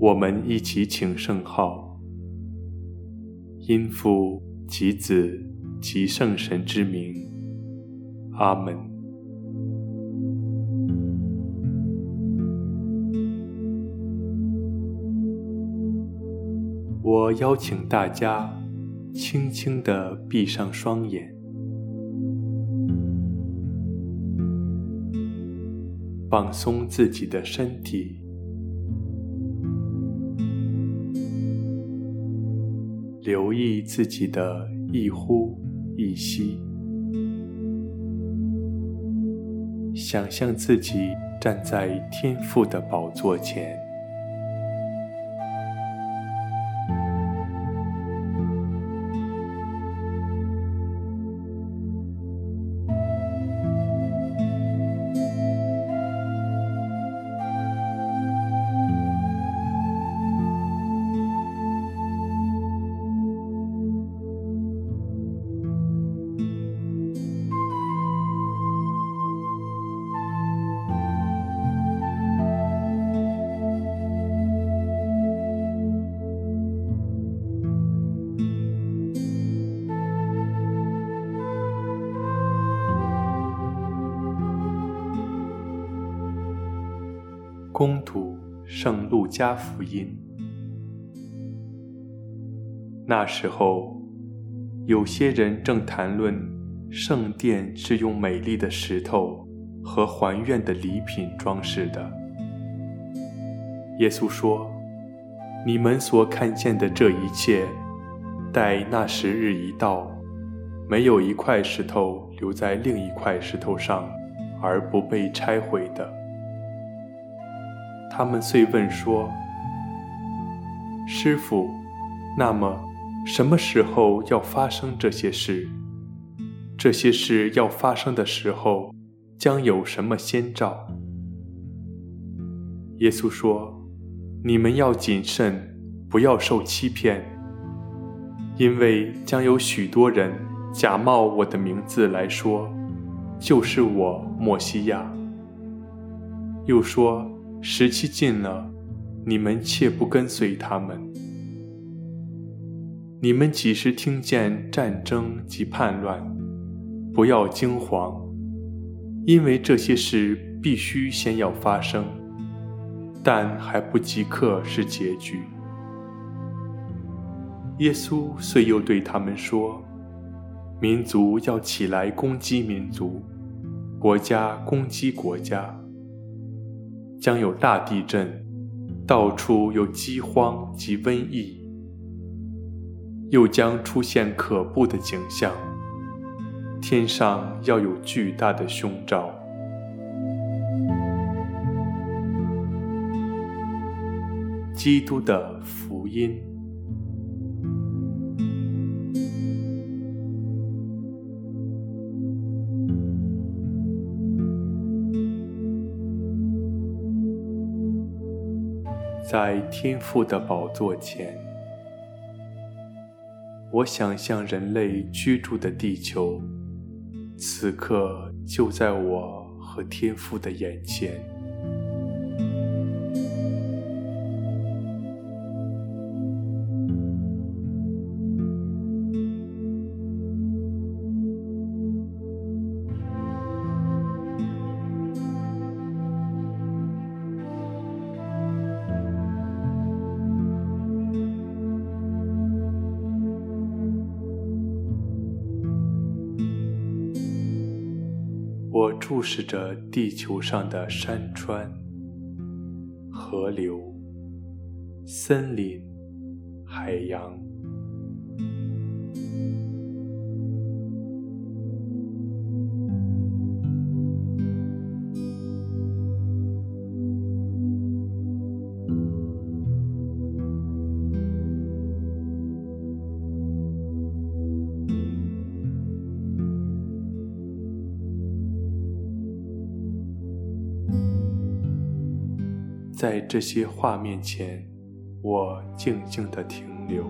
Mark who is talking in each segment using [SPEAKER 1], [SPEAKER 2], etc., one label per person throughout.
[SPEAKER 1] 我们一起请圣号，因父及子及圣神之名，阿门。我邀请大家轻轻的闭上双眼，放松自己的身体。留意自己的一呼一吸，想象自己站在天父的宝座前。恭读圣路加福音。那时候，有些人正谈论圣殿是用美丽的石头和还愿的礼品装饰的。耶稣说：“你们所看见的这一切，待那时日一到，没有一块石头留在另一块石头上，而不被拆毁的。”他们遂问说：“师傅，那么什么时候要发生这些事？这些事要发生的时候，将有什么先兆？”耶稣说：“你们要谨慎，不要受欺骗，因为将有许多人假冒我的名字来说，就是我默西亚。”又说。时期近了，你们切不跟随他们。你们几时听见战争及叛乱，不要惊慌，因为这些事必须先要发生，但还不即刻是结局。耶稣遂又对他们说：“民族要起来攻击民族，国家攻击国家。”将有大地震，到处有饥荒及瘟疫，又将出现可怖的景象，天上要有巨大的凶兆。基督的福音。在天父的宝座前，我想象人类居住的地球，此刻就在我和天父的眼前。注视着地球上的山川、河流、森林、海洋。在这些画面前，我静静地停留。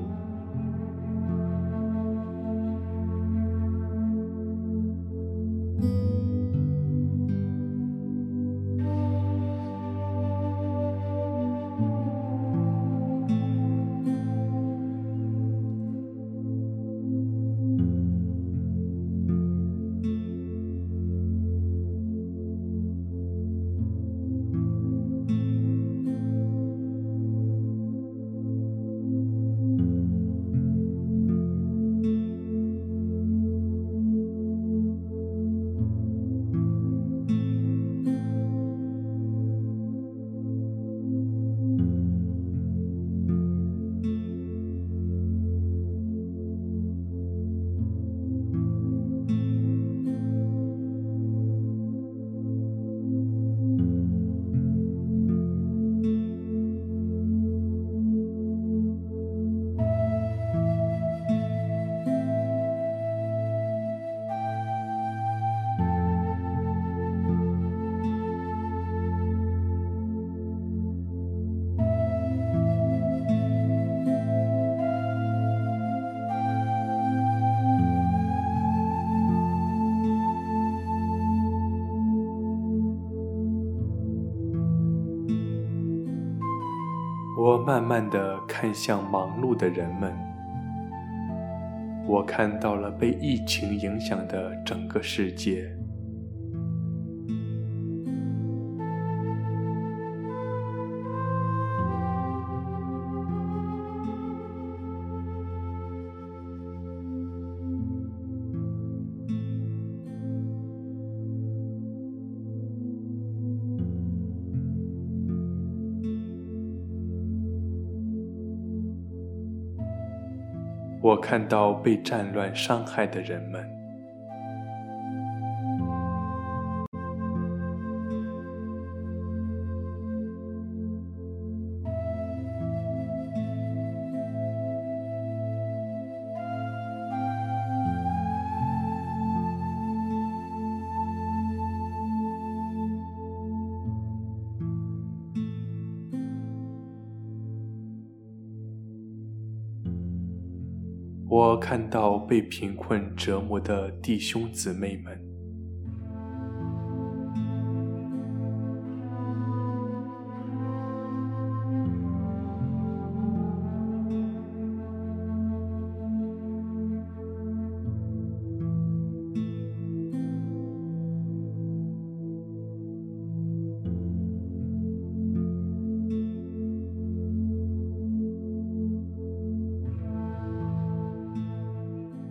[SPEAKER 1] 我慢慢地看向忙碌的人们，我看到了被疫情影响的整个世界。我看到被战乱伤害的人们。我看到被贫困折磨的弟兄姊妹们。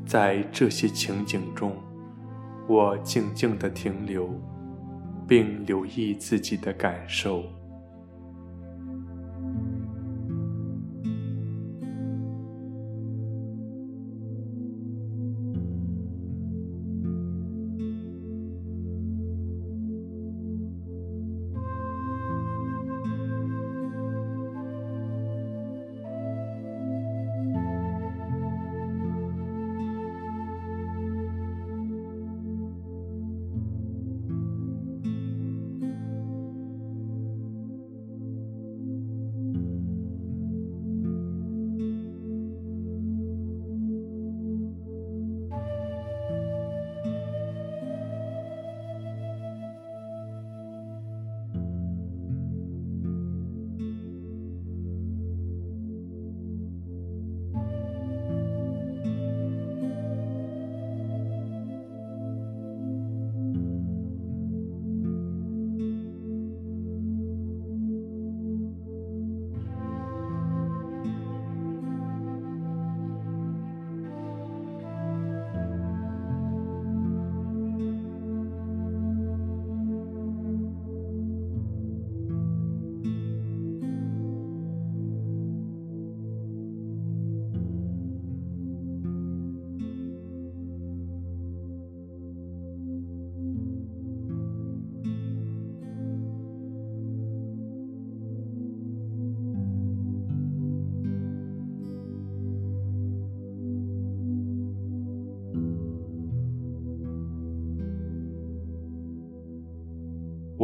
[SPEAKER 1] 在这些情景中，我静静地停留，并留意自己的感受。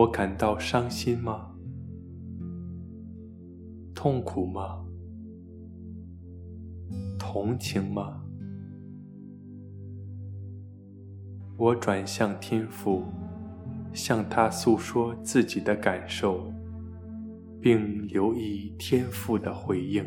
[SPEAKER 1] 我感到伤心吗？痛苦吗？同情吗？我转向天父，向他诉说自己的感受，并留意天父的回应。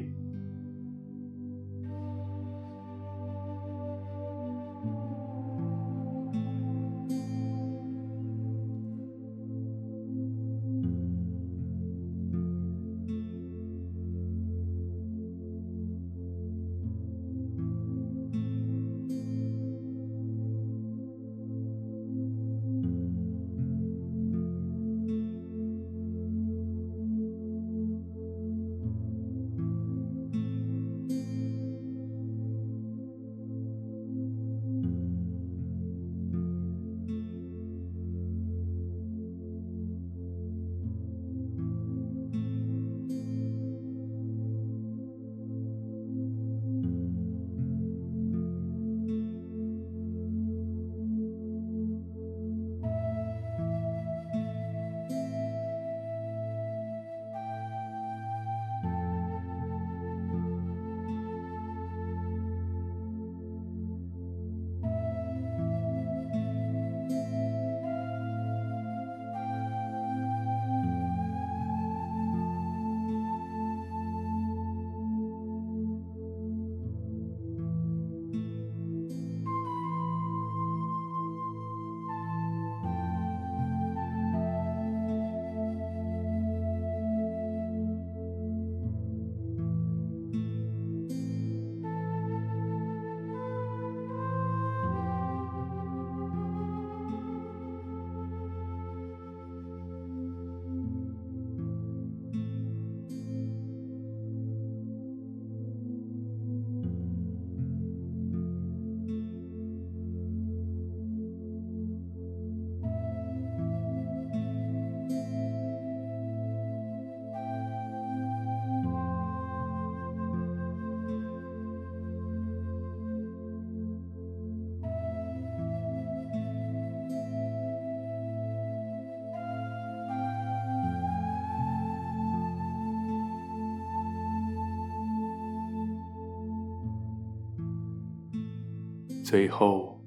[SPEAKER 1] 最后，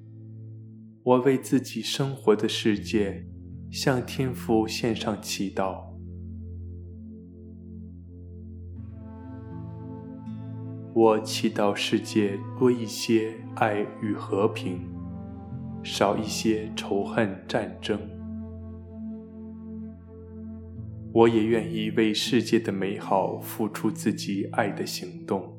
[SPEAKER 1] 我为自己生活的世界向天父献上祈祷。我祈祷世界多一些爱与和平，少一些仇恨战争。我也愿意为世界的美好付出自己爱的行动。